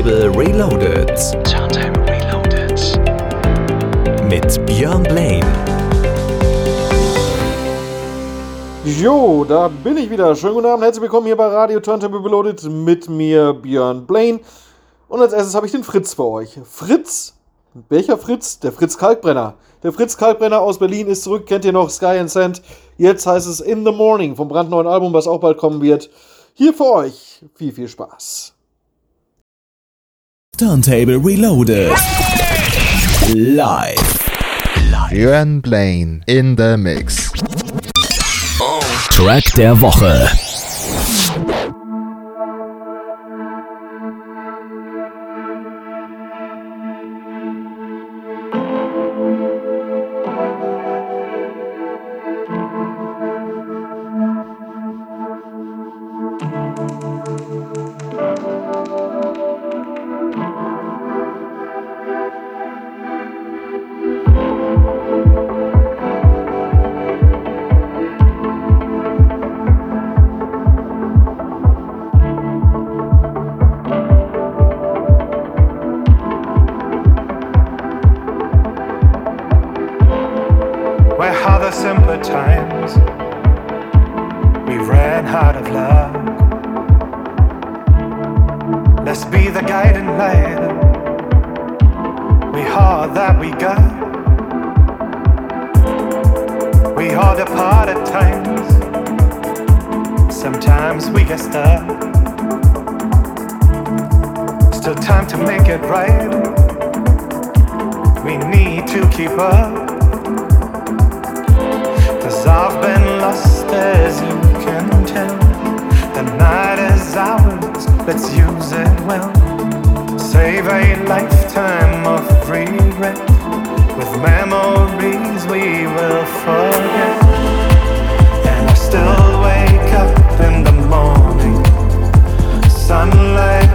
Turntable Reloaded. Turntable Reloaded. Mit Björn Blaine. Jo, da bin ich wieder. Schönen guten Abend, herzlich willkommen hier bei Radio Turntable Reloaded mit mir, Björn Blaine. Und als erstes habe ich den Fritz für euch. Fritz, welcher Fritz? Der Fritz Kalkbrenner. Der Fritz Kalkbrenner aus Berlin ist zurück, kennt ihr noch Sky and Sand. Jetzt heißt es In the Morning vom brandneuen Album, was auch bald kommen wird. Hier für euch. Viel, viel Spaß. Turntable Reloaded. Live. Björn Blaine in the Mix. Track der Woche. Sometimes we get stuck. Still time to make it right. We need to keep up. Cause I've been lost as you can tell. The night is ours, let's use it well. Save a lifetime of regret. With memories we will forget. And I still wake Sunlight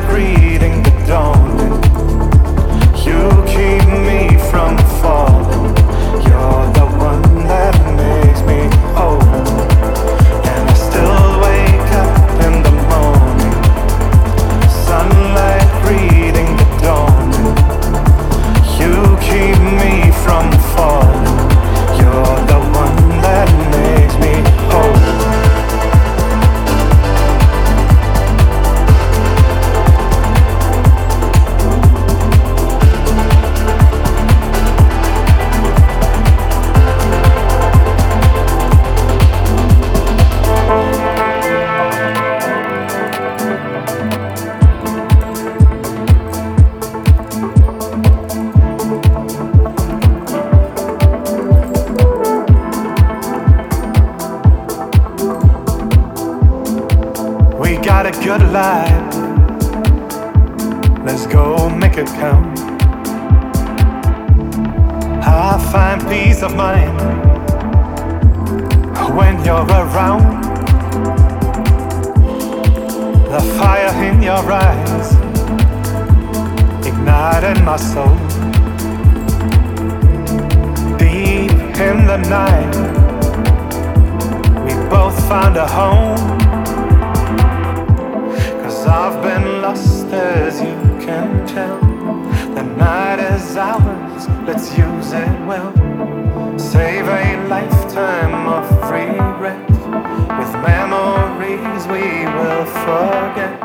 my soul. Deep in the night, we both found a home. Cause I've been lost as you can tell. The night is ours, let's use it well. Save a lifetime of regret. With memories we will forget.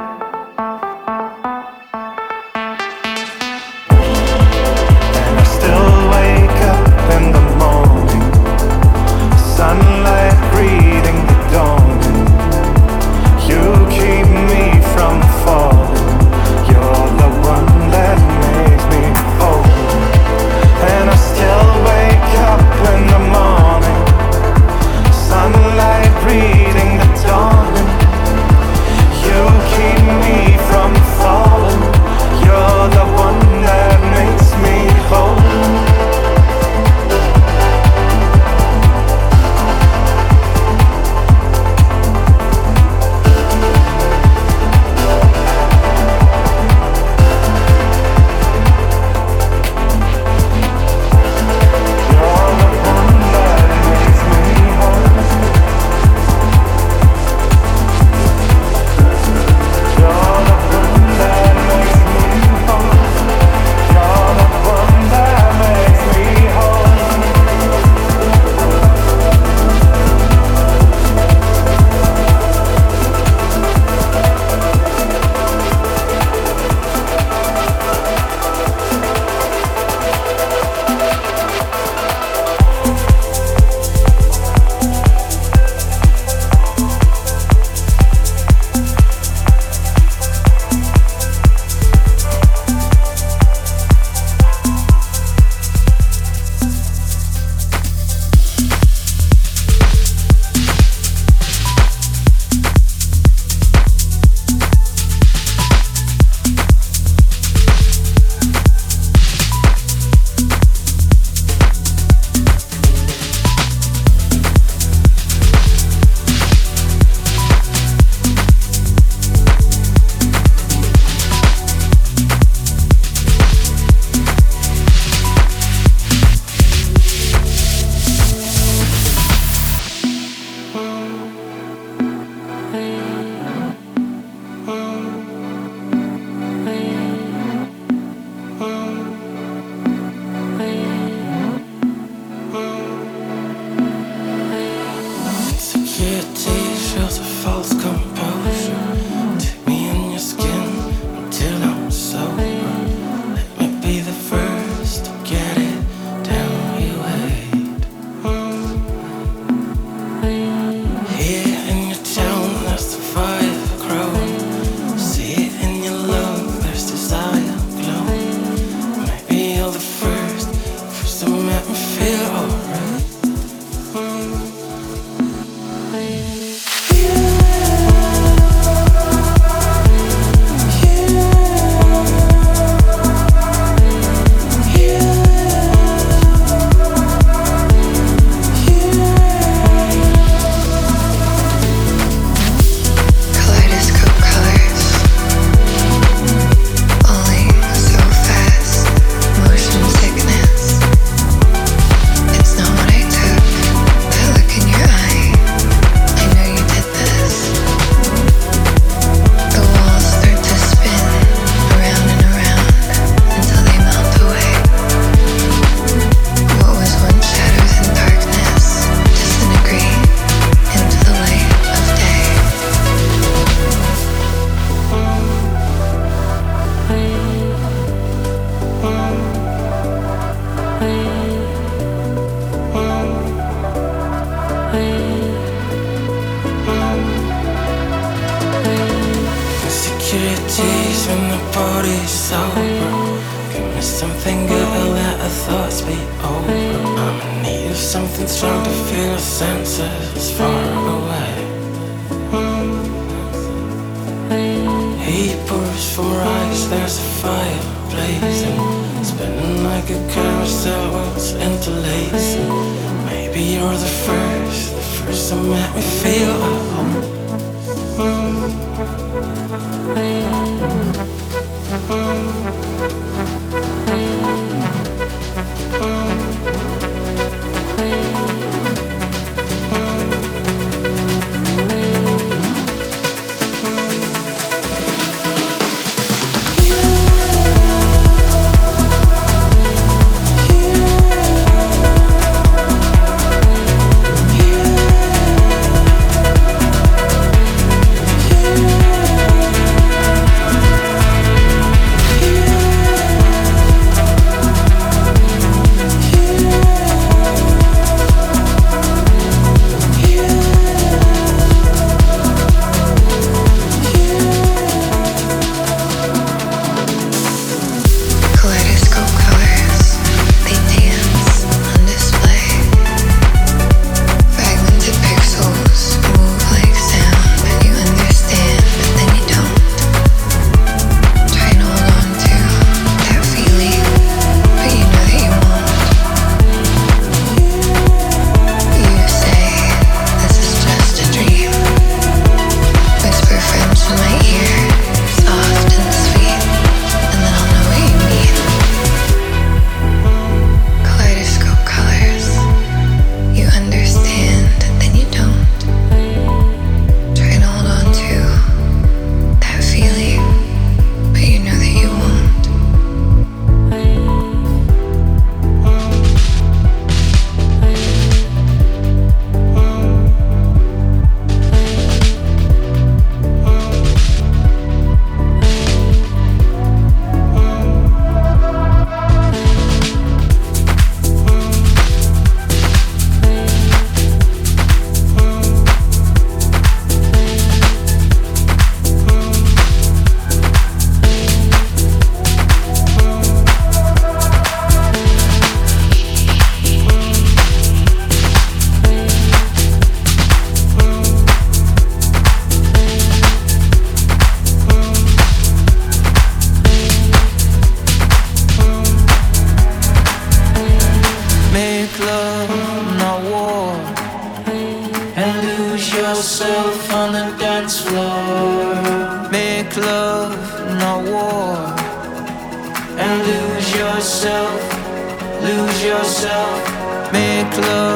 love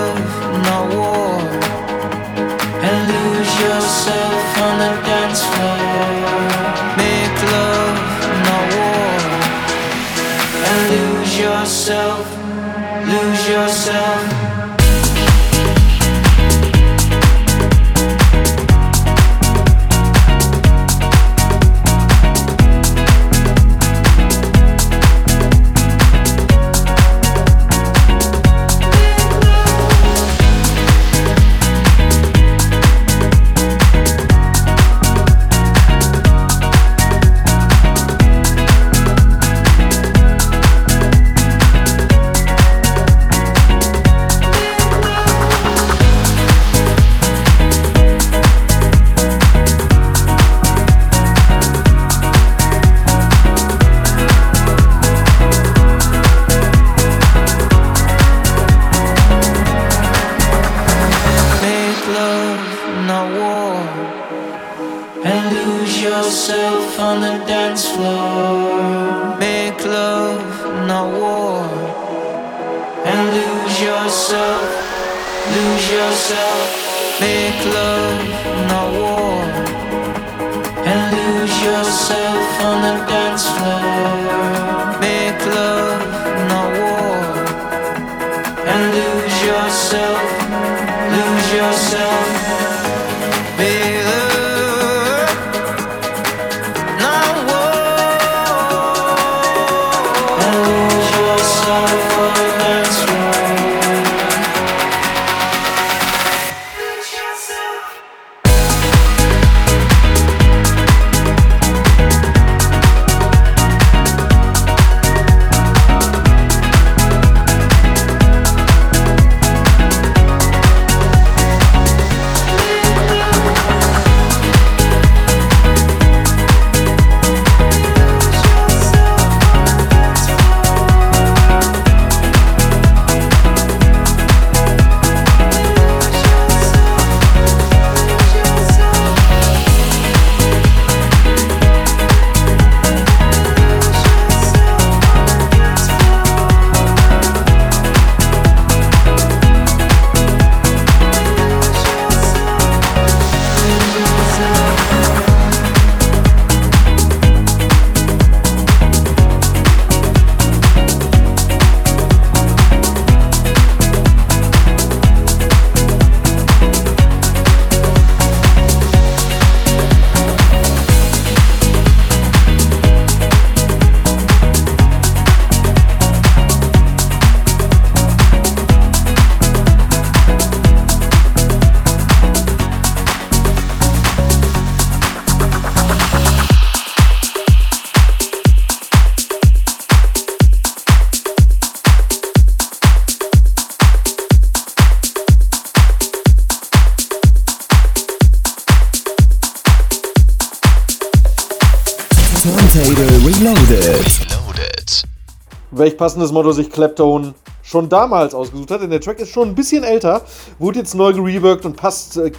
Welch passendes Motto sich Clapton schon damals ausgesucht hat, denn der Track ist schon ein bisschen älter, wurde jetzt neu gereworked und passt äh,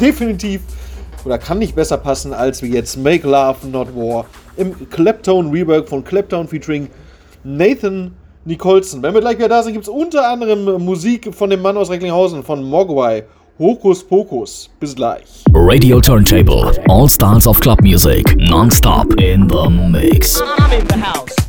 definitiv oder kann nicht besser passen als wie jetzt Make Love Not War im Clapton Rework von Clapton featuring Nathan Nicholson. Wenn wir gleich wieder da sind, gibt es unter anderem Musik von dem Mann aus Recklinghausen, von Mogwai. Hokus Pokus. Bis gleich. Radio Turntable. All styles of club music. Non-stop in the mix. I'm in the house.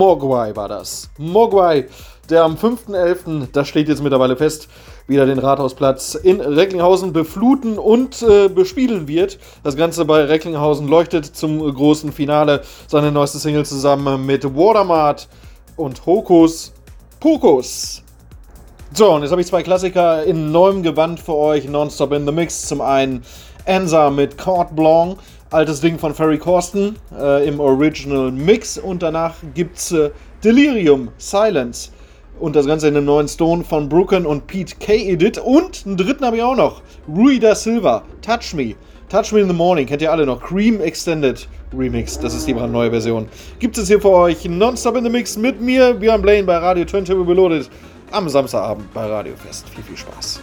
Mogwai war das. Mogwai, der am 5.11., das steht jetzt mittlerweile fest, wieder den Rathausplatz in Recklinghausen befluten und äh, bespielen wird. Das Ganze bei Recklinghausen leuchtet zum großen Finale seine neueste Single zusammen mit Watermart und Hokus Pokus. So, und jetzt habe ich zwei Klassiker in neuem Gewand für euch, nonstop in the Mix. Zum einen Ansa mit Carte Blanc, altes Ding von Ferry Corsten äh, im Original Mix. Und danach gibt's äh, Delirium, Silence. Und das Ganze in einem neuen Stone von Brooken und Pete K. Edit. Und einen dritten habe ich auch noch. Rui da Silva, Touch Me. Touch Me in the Morning, kennt ihr alle noch. Cream Extended Remix, das ist die brandneue Version. Gibt es hier für euch Nonstop in the Mix mit mir, Björn Blaine bei Radio Turntable Reloaded am Samstagabend bei Radio Fest. Viel, viel Spaß.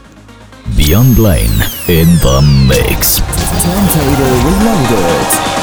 Beyond Blaine in the mix. Turntable Reloaded.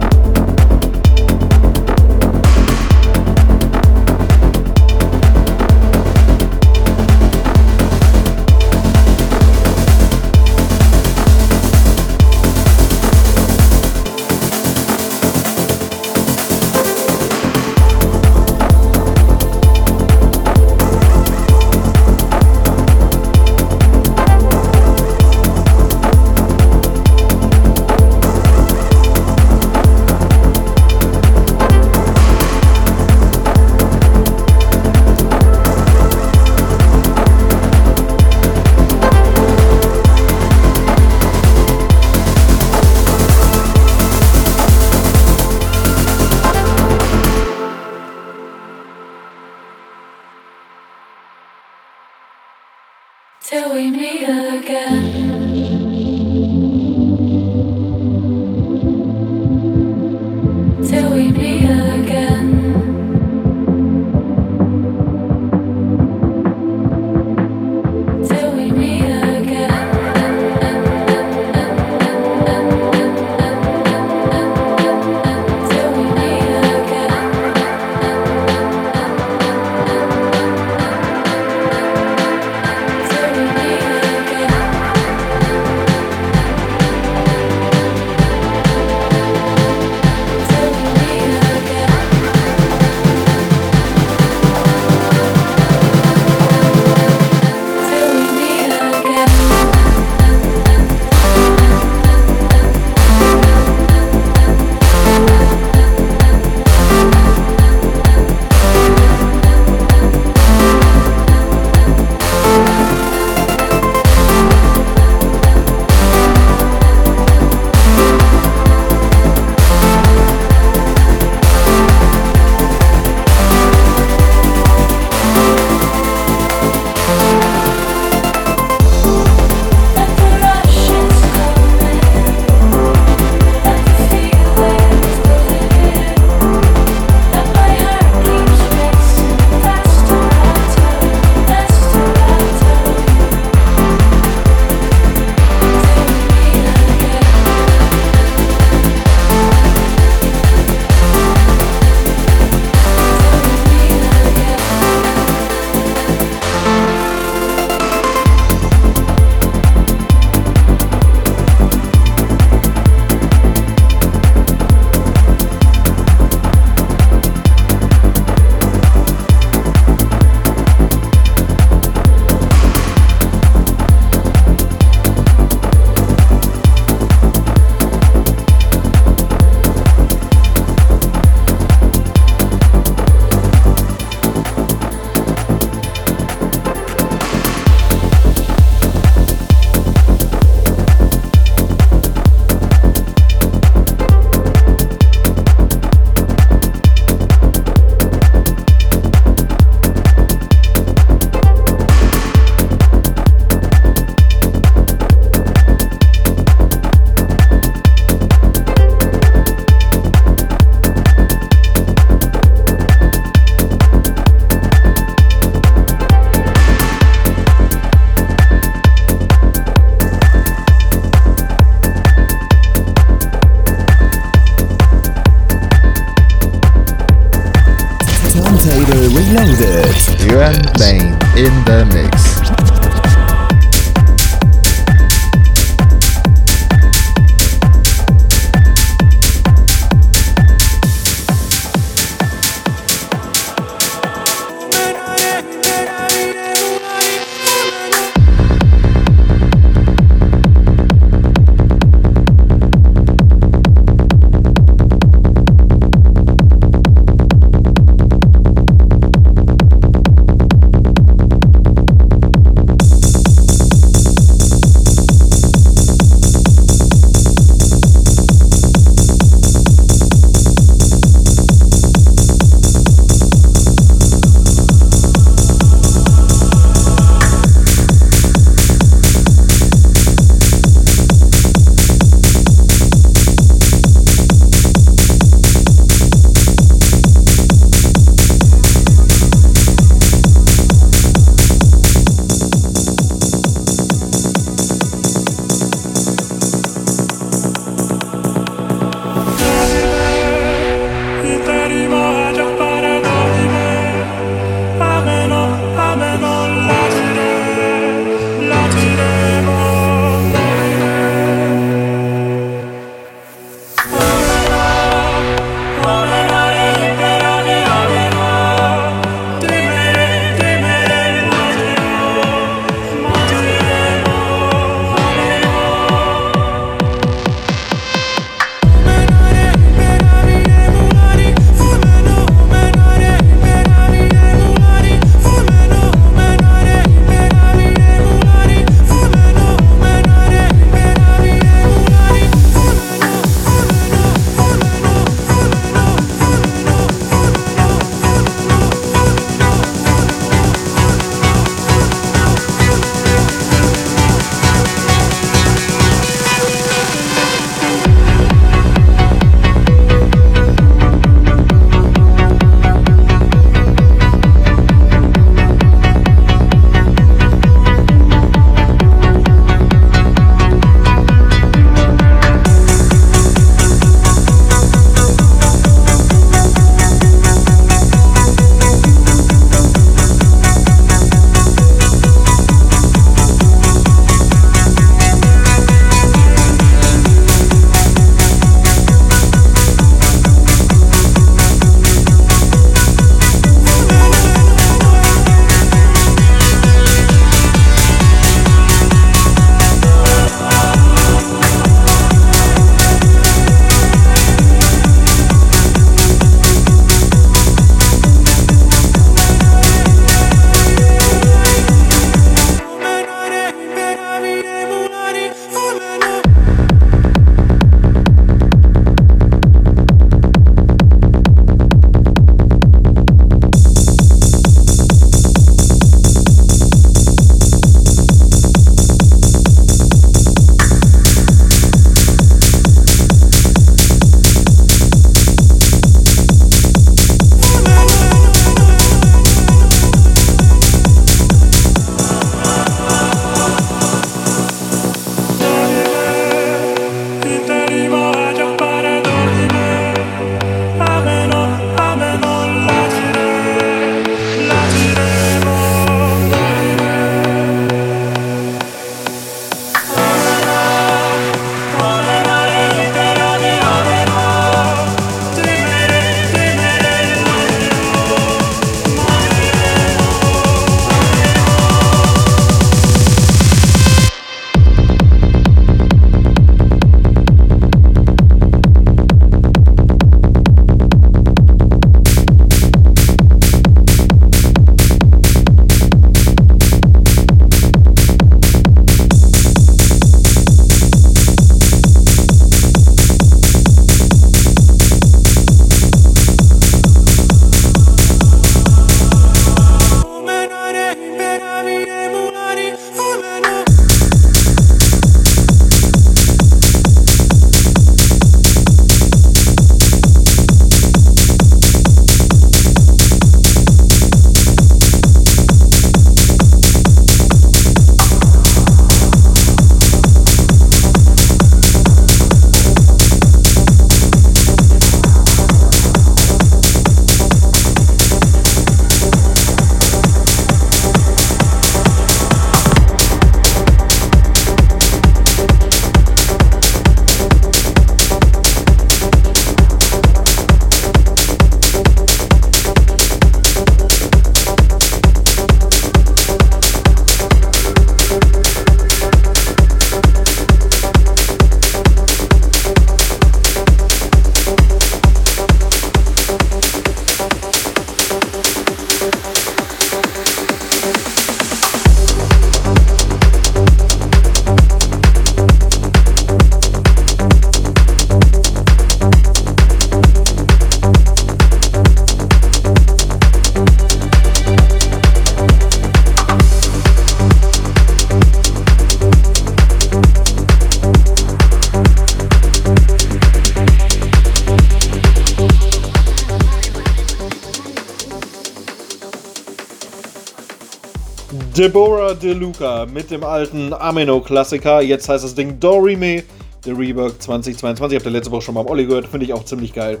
Deborah DeLuca mit dem alten Amino-Klassiker. Jetzt heißt das Ding Dorime, The Rework 2022. Habt ihr letzte Woche schon mal am Olli gehört. Finde ich auch ziemlich geil.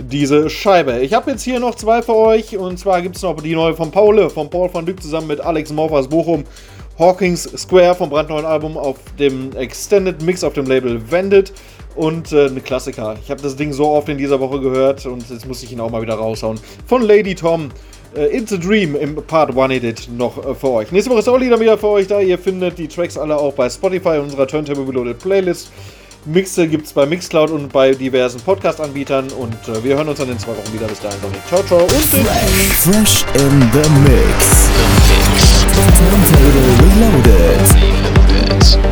Diese Scheibe. Ich habe jetzt hier noch zwei für euch. Und zwar gibt es noch die neue von Paule, von Paul van Dyk zusammen mit Alex Morf aus Bochum. Hawkins Square vom brandneuen Album auf dem Extended Mix auf dem Label Vended. Und äh, ein Klassiker. Ich habe das Ding so oft in dieser Woche gehört und jetzt muss ich ihn auch mal wieder raushauen. Von Lady Tom. Äh, It's a Dream im Part 1 Edit noch äh, für euch. Nächste Woche ist Olli dann wieder für euch da. Ihr findet die Tracks alle auch bei Spotify in unserer Turntable Reloaded Playlist. Mixe gibt es bei Mixcloud und bei diversen Podcast-Anbietern. Und äh, wir hören uns dann in zwei Wochen wieder. Bis dahin, Donny. Ciao, ciao und bis Fresh in the Mix. Turntable Reloaded. Turntable